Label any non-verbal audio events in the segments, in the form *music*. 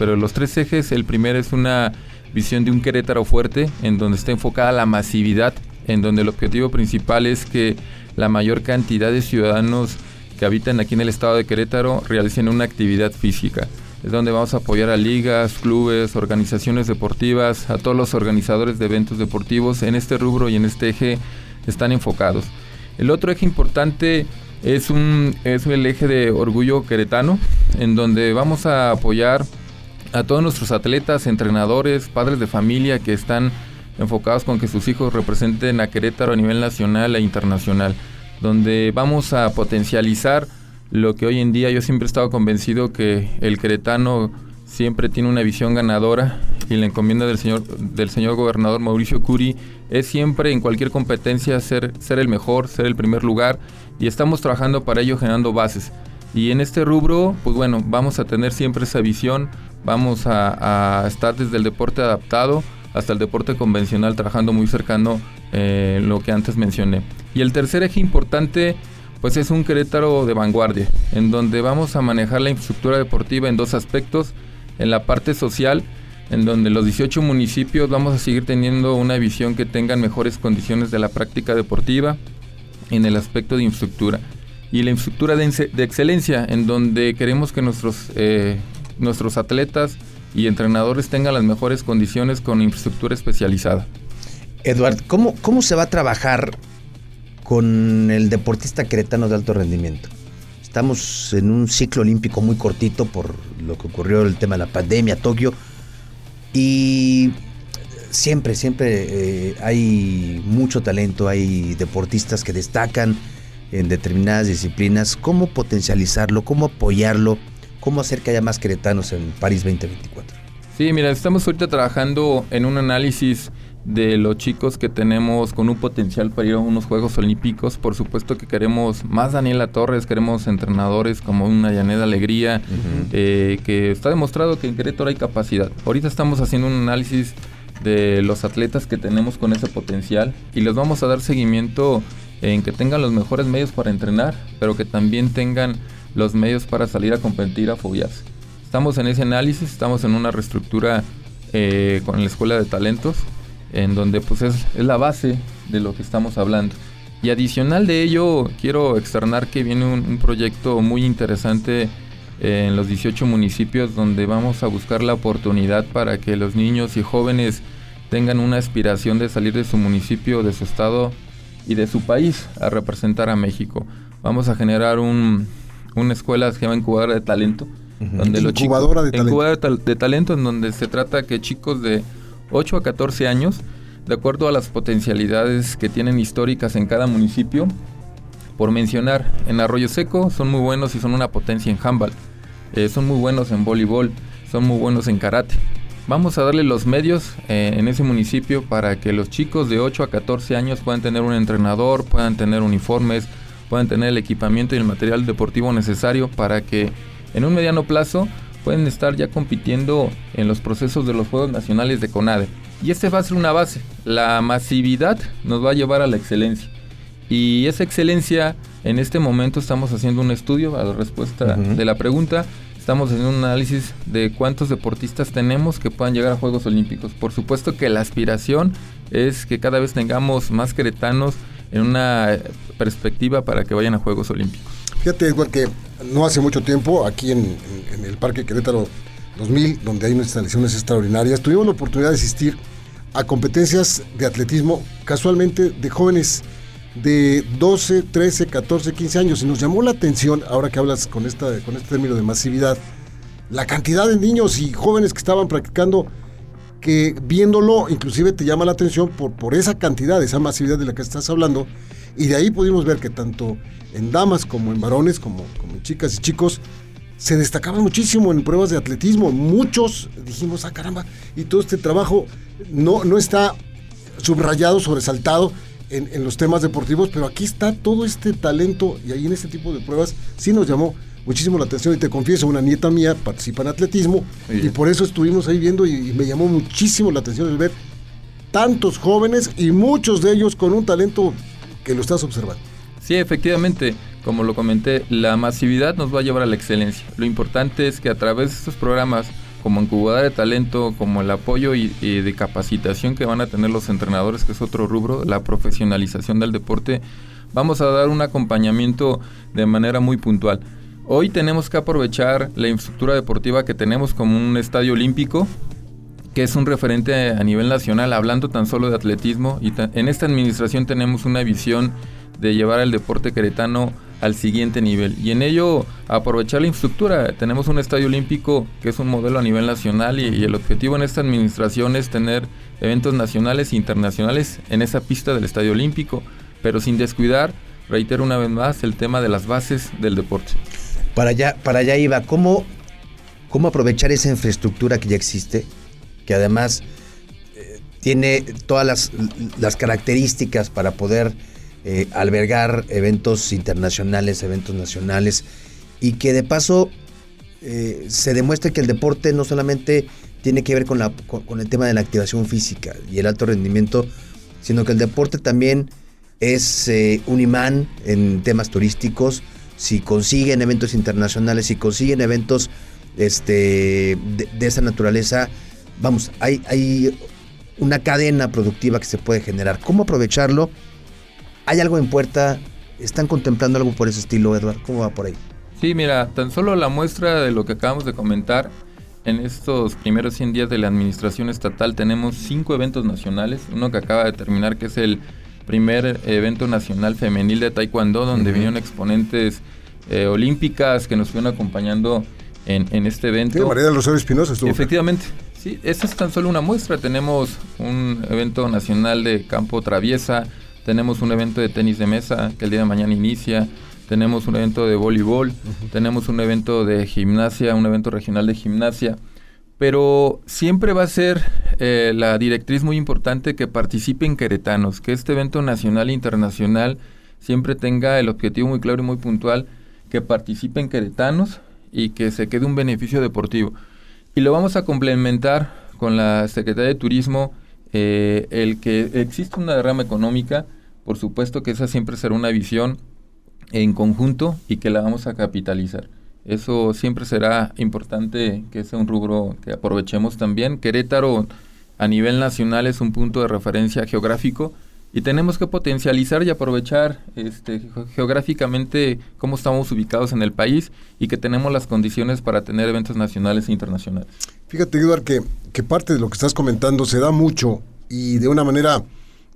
Pero los tres ejes, el primero es una visión de un Querétaro fuerte, en donde está enfocada la masividad, en donde el objetivo principal es que la mayor cantidad de ciudadanos que habitan aquí en el estado de Querétaro realicen una actividad física. Es donde vamos a apoyar a ligas, clubes, organizaciones deportivas, a todos los organizadores de eventos deportivos en este rubro y en este eje están enfocados. El otro eje importante es, un, es el eje de orgullo queretano, en donde vamos a apoyar a todos nuestros atletas, entrenadores, padres de familia que están enfocados con que sus hijos representen a Querétaro a nivel nacional e internacional, donde vamos a potencializar lo que hoy en día yo siempre he estado convencido que el queretano siempre tiene una visión ganadora y la encomienda del señor del señor gobernador Mauricio Curi es siempre en cualquier competencia ser ser el mejor, ser el primer lugar y estamos trabajando para ello generando bases. Y en este rubro, pues bueno, vamos a tener siempre esa visión, vamos a, estar desde el deporte adaptado hasta el deporte convencional, trabajando muy cercano eh, lo que antes mencioné. Y el tercer eje importante, pues es un Querétaro de vanguardia, en donde vamos a manejar la infraestructura deportiva en dos aspectos, en la parte social, en donde los 18 municipios vamos a seguir teniendo una visión que tengan mejores condiciones de la práctica deportiva, en el aspecto de infraestructura. Y la infraestructura de, excelencia, en donde queremos que nuestros eh, nuestros atletas y entrenadores tengan las mejores condiciones con infraestructura especializada. Eduard, ¿cómo, cómo se va a trabajar con el deportista queretano de alto rendimiento? Estamos en un ciclo olímpico muy cortito por lo que ocurrió el tema de la pandemia, Tokio, y siempre, siempre eh, hay mucho talento, hay deportistas que destacan en determinadas disciplinas. ¿Cómo potencializarlo? ¿Cómo apoyarlo? ¿Cómo hacer que haya más queretanos en París 2024? Sí, mira, estamos ahorita trabajando en un análisis de los chicos que tenemos con un potencial para ir a unos Juegos Olímpicos. Por supuesto que queremos más Daniela Torres, queremos entrenadores como una Yaneda Alegría, eh, que está demostrado que en Querétaro hay capacidad. Ahorita estamos haciendo un análisis de los atletas que tenemos con ese potencial y les vamos a dar seguimiento en que tengan los mejores medios para entrenar, pero que también tengan los medios para salir a competir a fobias. Estamos en ese análisis, estamos en una reestructura eh, con la Escuela de Talentos, en donde pues es, la base de lo que estamos hablando. Y adicional de ello, quiero externar que viene un, proyecto muy interesante eh, en los 18 municipios donde vamos a buscar la oportunidad para que los niños y jóvenes tengan una aspiración de salir de su municipio, de su estado y de su país a representar a México. Vamos a generar un, una escuela que se llama Incubadora de Talento. donde los incubadora de talento. Incubadora de, talento, en donde se trata que chicos de 8 a 14 años, de acuerdo a las potencialidades que tienen históricas en cada municipio, por mencionar, en Arroyo Seco son muy buenos y son una potencia en handball, eh, son muy buenos en voleibol, son muy buenos en karate. Vamos a darle los medios eh, en ese municipio para que los chicos de 8 a 14 años puedan tener un entrenador, puedan tener uniformes, puedan tener el equipamiento y el material deportivo necesario para que en un mediano plazo pueden estar ya compitiendo en los procesos de los Juegos Nacionales de CONADE. Y este va a ser una base. La masividad nos va a llevar a la excelencia. Y esa excelencia, en este momento estamos haciendo un estudio a la respuesta de la pregunta. Estamos haciendo un análisis de cuántos deportistas tenemos que puedan llegar a Juegos Olímpicos. Por supuesto que la aspiración es que cada vez tengamos más queretanos en una perspectiva para que vayan a Juegos Olímpicos. Fíjate, Edward, que no hace mucho tiempo, aquí en, el Parque Querétaro 2000, donde hay unas instalaciones extraordinarias, tuvimos la oportunidad de asistir a competencias de atletismo, casualmente de jóvenes de 12, 13, 14, 15 años. Y nos llamó la atención, ahora que hablas con, esta, con este término de masividad, la cantidad de niños y jóvenes que estaban practicando que viéndolo inclusive te llama la atención por, por esa cantidad, esa masividad de la que estás hablando. Y de ahí pudimos ver que tanto en damas como en varones, como, como en chicas y chicos, se destacaban muchísimo en pruebas de atletismo. Muchos dijimos, ah, caramba, y todo este trabajo no, no está subrayado, sobresaltado en, en, los temas deportivos, pero aquí está todo este talento y ahí en este tipo de pruebas sí nos llamó muchísimo la atención y te confieso, una nieta mía participa en atletismo y por eso estuvimos ahí viendo y, y, me llamó muchísimo la atención el ver tantos jóvenes y muchos de ellos con un talento que lo estás observando. Sí, efectivamente, como lo comenté, la masividad nos va a llevar a la excelencia. Lo importante es que a través de estos programas como incubadora de talento, como el apoyo y, y, de capacitación que van a tener los entrenadores, que es otro rubro, la profesionalización del deporte, vamos a dar un acompañamiento de manera muy puntual. Hoy tenemos que aprovechar la infraestructura deportiva que tenemos como un estadio olímpico, que es un referente a nivel nacional, hablando tan solo de atletismo. Y en esta administración tenemos una visión de llevar el deporte queretano al siguiente nivel. Y en ello aprovechar la infraestructura. Tenemos un estadio olímpico que es un modelo a nivel nacional y, y, el objetivo en esta administración es tener eventos nacionales e internacionales en esa pista del estadio olímpico, pero sin descuidar, reitero una vez más, el tema de las bases del deporte. Para allá, para allá iba, ¿cómo, cómo aprovechar esa infraestructura que ya existe, que además eh, tiene todas las, las características para poder eh, albergar eventos internacionales, eventos nacionales, y que de paso eh, se demuestre que el deporte no solamente tiene que ver con, la, con, el tema de la activación física y el alto rendimiento, sino que el deporte también es un imán en temas turísticos. Si consiguen eventos internacionales, si consiguen eventos este, de, esa naturaleza, vamos, hay, una cadena productiva que se puede generar. ¿Cómo aprovecharlo? ¿Hay algo en puerta? ¿Están contemplando algo por ese estilo, Edward? ¿Cómo va por ahí? Sí, mira, tan solo la muestra de lo que acabamos de comentar, en estos primeros 100 días de la administración estatal tenemos cinco eventos nacionales, uno que acaba de terminar que es el primer evento nacional femenil de Taekwondo, donde uh -huh. vinieron exponentes eh, olímpicas que nos fueron acompañando en, en este evento. Sí, María del Rosario Espinosa estuvo. Efectivamente, sí, esta es tan solo una muestra. Tenemos un evento nacional de campo traviesa, tenemos un evento de tenis de mesa que el día de mañana inicia, tenemos un evento de voleibol, uh -huh. tenemos un evento de gimnasia, un evento regional de gimnasia, pero siempre va a ser eh, la directriz muy importante que participen queretanos, que este evento nacional e internacional siempre tenga el objetivo muy claro y muy puntual, que participen queretanos y que se quede un beneficio deportivo. Y lo vamos a complementar con la Secretaría de Turismo, eh, el que existe una derrama económica, por supuesto que esa siempre será una visión en conjunto y que la vamos a capitalizar. Eso siempre será importante que sea un rubro que aprovechemos también. Querétaro a nivel nacional es un punto de referencia geográfico y tenemos que potencializar y aprovechar este, geográficamente cómo estamos ubicados en el país y que tenemos las condiciones para tener eventos nacionales e internacionales. Fíjate, Eduard, que, que parte de lo que estás comentando se da mucho y de una manera,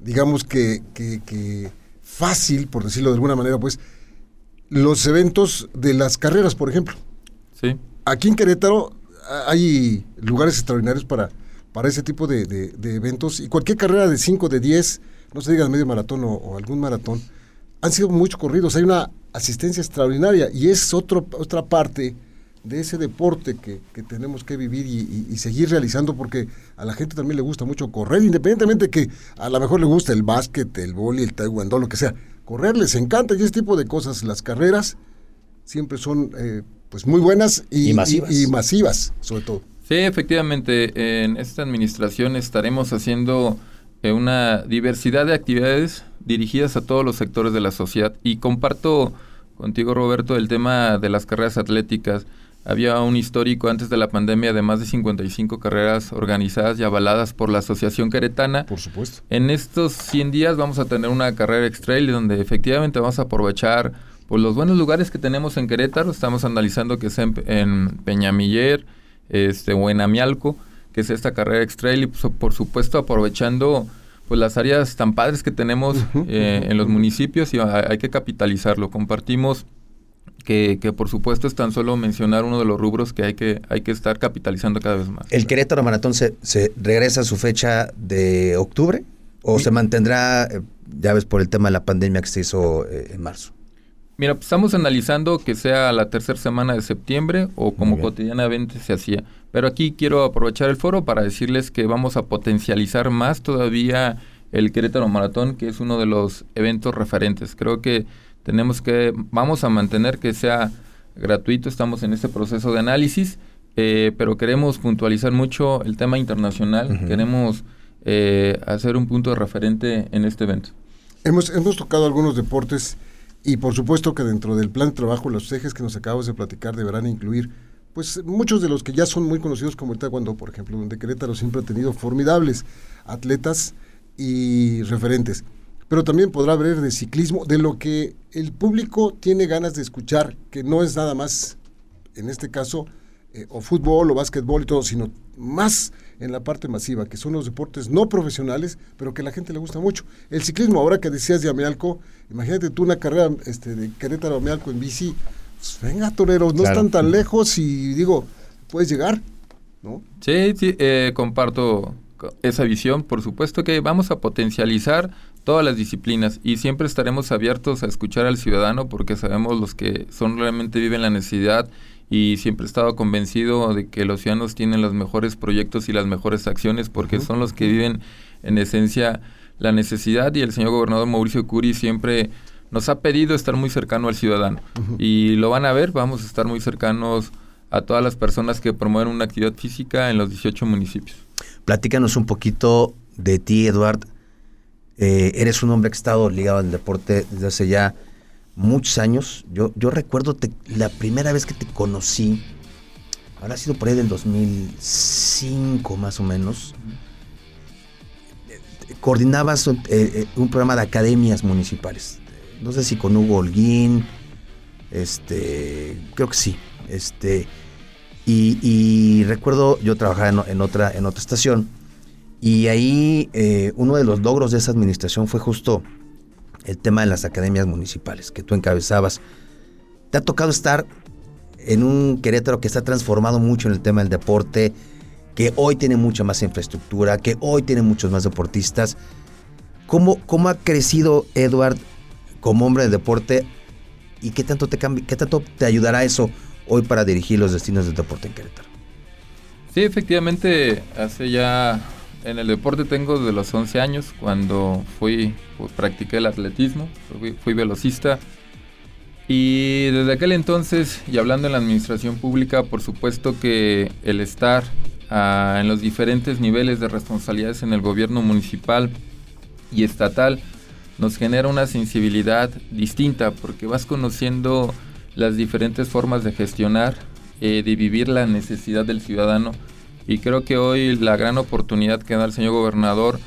digamos que, que, que fácil, por decirlo de alguna manera, pues, los eventos de las carreras, por ejemplo. Sí. Aquí en Querétaro hay lugares extraordinarios para, para ese tipo de, de, de eventos y cualquier carrera de 5, de 10, no se diga medio maratón o, o, algún maratón, han sido muchos corridos, hay una asistencia extraordinaria y es otro, otra parte de ese deporte que, que tenemos que vivir y, y, y, seguir realizando porque a la gente también le gusta mucho correr, independientemente que a lo mejor le gusta el básquet, el boli, el taekwondo, lo que sea, correr les encanta y ese tipo de cosas, las carreras siempre son eh, pues muy buenas y, y, masivas. y, masivas, sobre todo. Sí, efectivamente, en esta administración estaremos haciendo eh, una diversidad de actividades dirigidas a todos los sectores de la sociedad y comparto contigo Roberto el tema de las carreras atléticas. Había un histórico antes de la pandemia de más de 55 carreras organizadas y avaladas por la Asociación Queretana. Por supuesto. En estos 100 días vamos a tener una carrera extrail donde efectivamente vamos a aprovechar pues, los buenos lugares que tenemos en Querétaro. Estamos analizando que sea en, en Peñamiller este, o en Amialco, que es esta carrera extrail y pues, por supuesto aprovechando pues las áreas tan padres que tenemos uh -huh, eh, uh -huh. en los municipios y hay, hay que capitalizarlo. Compartimos que, que, por supuesto es tan solo mencionar uno de los rubros que hay que, hay que estar capitalizando cada vez más. ¿El Querétaro Maratón se, se regresa a su fecha de octubre o sí. se mantendrá, eh, ya ves, por el tema de la pandemia que se hizo eh, en marzo? Mira, pues, estamos analizando que sea la tercera semana de septiembre o como cotidianamente se hacía. Pero aquí quiero aprovechar el foro para decirles que vamos a potencializar más todavía el Querétaro Maratón, que es uno de los eventos referentes. Creo que tenemos que, vamos a mantener que sea gratuito, estamos en este proceso de análisis, eh, pero queremos puntualizar mucho el tema internacional, queremos eh, hacer un punto de referente en este evento. Hemos, hemos tocado algunos deportes y por supuesto que dentro del plan de trabajo los ejes que nos acabamos de platicar deberán incluir pues muchos de los que ya son muy conocidos como el taekwondo, por ejemplo, donde Querétaro siempre ha tenido formidables atletas y referentes. Pero también podrá haber de ciclismo, de lo que el público tiene ganas de escuchar, que no es nada más, en este caso, eh, o fútbol o básquetbol y todo, sino más en la parte masiva, que son los deportes no profesionales, pero que a la gente le gusta mucho. El ciclismo, ahora que decías de Amealco, imagínate tú una carrera este, de Querétaro a Amealco en bici, pues venga, toreros, no están tan lejos y digo, puedes llegar, ¿no? Sí, sí, eh, comparto esa visión. Por supuesto que vamos a potencializar todas las disciplinas y siempre estaremos abiertos a escuchar al ciudadano porque sabemos los que son realmente viven la necesidad y siempre he estado convencido de que los ciudadanos tienen los mejores proyectos y las mejores acciones porque son los que viven en esencia la necesidad y el señor gobernador Mauricio Curi siempre nos ha pedido estar muy cercano al ciudadano y lo van a ver, vamos a estar muy cercanos a todas las personas que promueven una actividad física en los 18 municipios. Platícanos un poquito de ti, Eduard. Eh, eres un hombre que ha estado ligado al deporte desde hace ya muchos años. Yo, yo recuerdo la primera vez que te conocí, habrá sido por ahí del 2005 más o menos. Coordinabas eh, eh, un programa de academias municipales. No sé si con Hugo Holguín, este, creo que sí. Este, y, recuerdo, yo trabajaba en, otra, en otra estación, y ahí eh, uno de los logros de esa administración fue justo el tema de las academias municipales que tú encabezabas. Te ha tocado estar en un Querétaro que está transformado mucho en el tema del deporte, que hoy tiene mucha más infraestructura, que hoy tiene muchos más deportistas. ¿Cómo, cómo ha crecido Edward como hombre de deporte y qué tanto te, qué tanto te ayudará eso hoy para dirigir los destinos del deporte en Querétaro? Sí, efectivamente, hace ya en el deporte tengo desde los 11 años, cuando fui, pues, practiqué el atletismo, fui, velocista. Y desde aquel entonces, y hablando en la administración pública, por supuesto que el estar ah, en los diferentes niveles de responsabilidades en el gobierno municipal y estatal nos genera una sensibilidad distinta, porque vas conociendo las diferentes formas de gestionar, eh, de vivir la necesidad del ciudadano y creo que hoy la gran oportunidad que da el señor gobernador,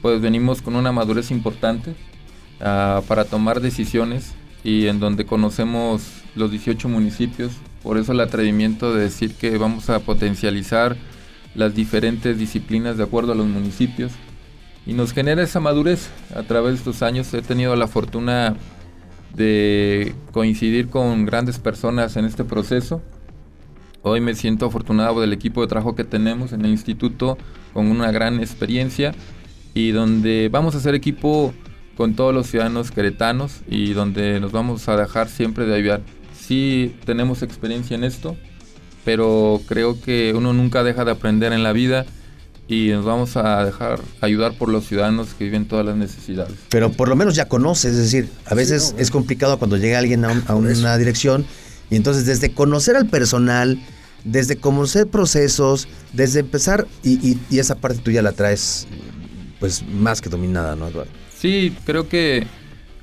pues venimos con una madurez importante ah, para tomar decisiones y en donde conocemos los 18 municipios. Por eso el atrevimiento de decir que vamos a potencializar las diferentes disciplinas de acuerdo a los municipios. Y nos genera esa madurez a través de estos años. He tenido la fortuna de coincidir con grandes personas en este proceso Hoy me siento afortunado del equipo de trabajo que tenemos en el instituto con una gran experiencia y donde vamos a hacer equipo con todos los ciudadanos queretanos y donde nos vamos a dejar siempre de ayudar. Sí tenemos experiencia en esto, pero creo que uno nunca deja de aprender en la vida y nos vamos a dejar ayudar por los ciudadanos que viven todas las necesidades. Pero por lo menos ya conoces, es decir, a veces es complicado cuando llega alguien a una dirección y entonces desde conocer al personal, desde conocer procesos, desde empezar, y, esa parte tú ya la traes pues más que dominada, ¿no, Eduardo? Sí, creo que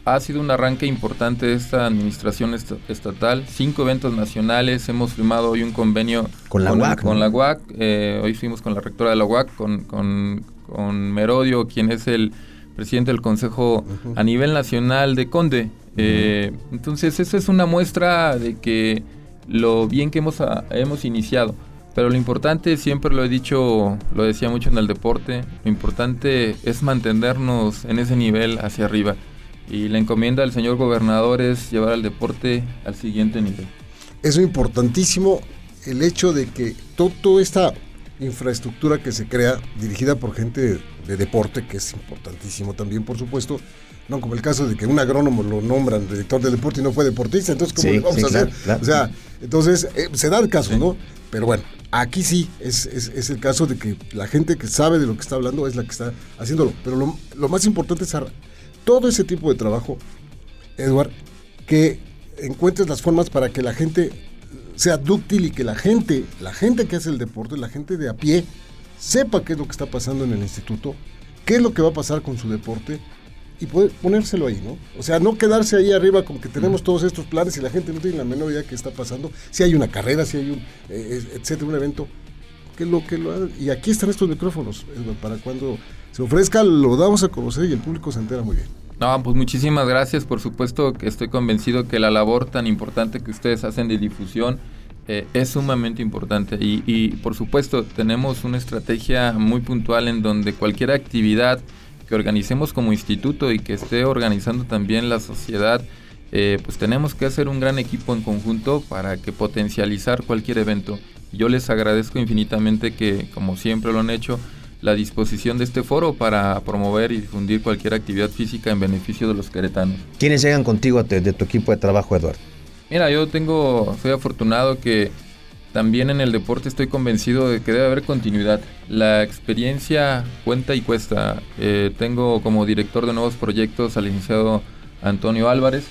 ha sido un arranque importante de esta administración estatal. Cinco eventos nacionales, hemos firmado hoy un convenio con la UAC. Con la UAC, eh, hoy fuimos con la rectora de la UAC, con, con, Merodio, quien es el presidente del Consejo a nivel nacional de Conde. Eh, entonces, eso es una muestra de que lo bien que hemos, ah, hemos iniciado. Pero lo importante, siempre lo he dicho, lo decía mucho en el deporte, lo importante es mantenernos en ese nivel hacia arriba. Y la encomienda del señor gobernador es llevar al deporte al siguiente nivel. Es importantísimo el hecho de que toda esta infraestructura que se crea dirigida por gente de deporte, que es importantísimo también, por supuesto. No como el caso de que un agrónomo lo nombran director de deporte y no fue deportista, entonces ¿cómo Sí, le vamos sí, a hacer? claro, claro. O sea, entonces eh, se da el caso, ¿no? Pero bueno, aquí sí es, es- es el caso de que la gente que sabe de lo que está hablando es la que está haciéndolo. Pero lo, lo más importante es todo ese tipo de trabajo, Edward, que encuentres las formas para que la gente sea dúctil y que la gente, la gente que hace el deporte, la gente de a pie, sepa qué es lo que está pasando en el instituto, qué es lo que va a pasar con su deporte y poder ponérselo ahí, ¿no? O sea, no quedarse ahí arriba como que tenemos todos estos planes y la gente no tiene la menor idea de qué está pasando. Si hay una carrera, si hay un, eh, etcétera, un evento, que lo que lo hagan. Y aquí están estos micrófonos, Edward, para cuando se ofrezca lo damos a conocer y el público se entera muy bien. No, pues muchísimas gracias. Por supuesto que estoy convencido que la labor tan importante que ustedes hacen de difusión eh, es sumamente importante. Y, y, por supuesto tenemos una estrategia muy puntual en donde cualquier actividad que organicemos como instituto y que esté organizando también la sociedad, eh, pues tenemos que hacer un gran equipo en conjunto para que potencializar cualquier evento. Yo les agradezco infinitamente que, como siempre lo han hecho, la disposición de este foro para promover y difundir cualquier actividad física en beneficio de los queretanos. ¿Quiénes llegan contigo de, de tu equipo de trabajo, Eduardo? Mira, yo tengo, soy afortunado que también en el deporte estoy convencido de que debe haber continuidad. La experiencia cuenta y cuesta. Eh, tengo como director de nuevos proyectos al licenciado Antonio Álvarez.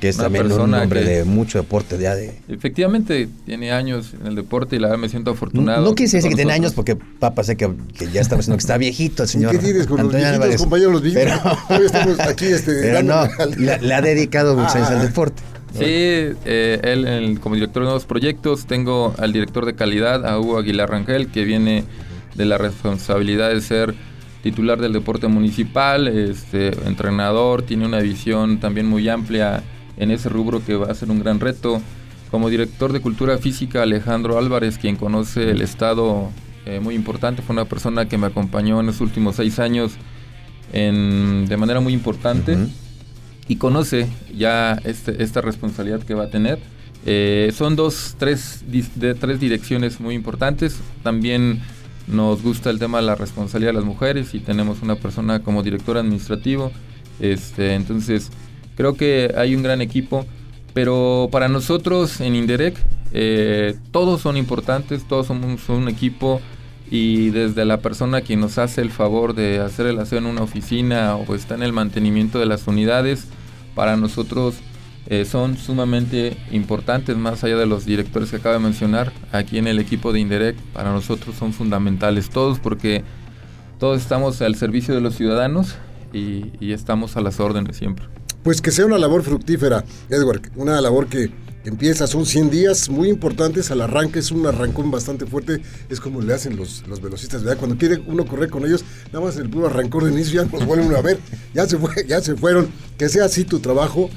Que es Una también un hombre que- de mucho deporte ya de... Efectivamente, tiene años en el deporte y la verdad me siento afortunado. No quise decir que tiene años porque papá sé que, que ya estaba diciendo que está viejito el señor. ¿Y qué tienes con los Antonio viejitos, Álvarez. compañeros, los viejitos? Pero, *laughs* estamos aquí, este, pero no, le, le ha dedicado muchos años al deporte. Sí, eh, él el- como director de nuevos proyectos, tengo al director de calidad, a Hugo Aguilar Rangel, que viene de la responsabilidad de ser titular del deporte municipal, este, entrenador, tiene una visión también muy amplia en ese rubro que va a ser un gran reto. Como director de cultura física, Alejandro Álvarez, quien conoce el estado eh, muy importante, fue una persona que me acompañó en los últimos seis años en- de manera muy importante y conoce ya este- esta responsabilidad que va a tener. Eh, son dos, tres, de, tres direcciones muy importantes. También nos gusta el tema de la responsabilidad de las mujeres y tenemos una persona como director administrativo. Este, entonces, creo que hay un gran equipo. Pero para nosotros en Indirect, eh, todos son importantes, todos somos un equipo y desde la persona quien nos hace el favor de hacer el aseo en una oficina o está en el mantenimiento de las unidades, para nosotros eh, son sumamente importantes, más allá de los directores que acabo de mencionar, aquí en el equipo de Indirect, para nosotros son fundamentales todos porque todos estamos al servicio de los ciudadanos y, y estamos a las órdenes siempre. Pues que sea una labor fructífera, Edward, una labor que empieza, son 100 días muy importantes, al arranque es un arrancón bastante fuerte, es como le hacen los, los velocistas, ¿verdad? Cuando quiere uno correr con ellos, nada más el puro arrancón de inicio ya nos vuelven a ver, ya se, fue, ya se fueron, que sea así tu trabajo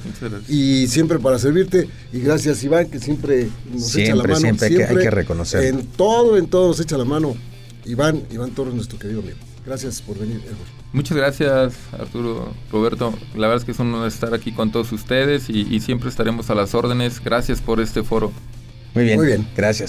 y siempre para servirte, y gracias Iván, que siempre nos echa la Siempre, mano. siempre hay que- hay que reconocerlo. En todo, en todo nos echa la mano. Iván, Iván Torres, nuestro querido amigo. Gracias por venir, Edward. Muchas gracias Arturo, Roberto. La verdad es que es un honor estar aquí con todos ustedes y, y siempre estaremos a las órdenes. Gracias por este foro. Muy bien. Muy bien. Gracias.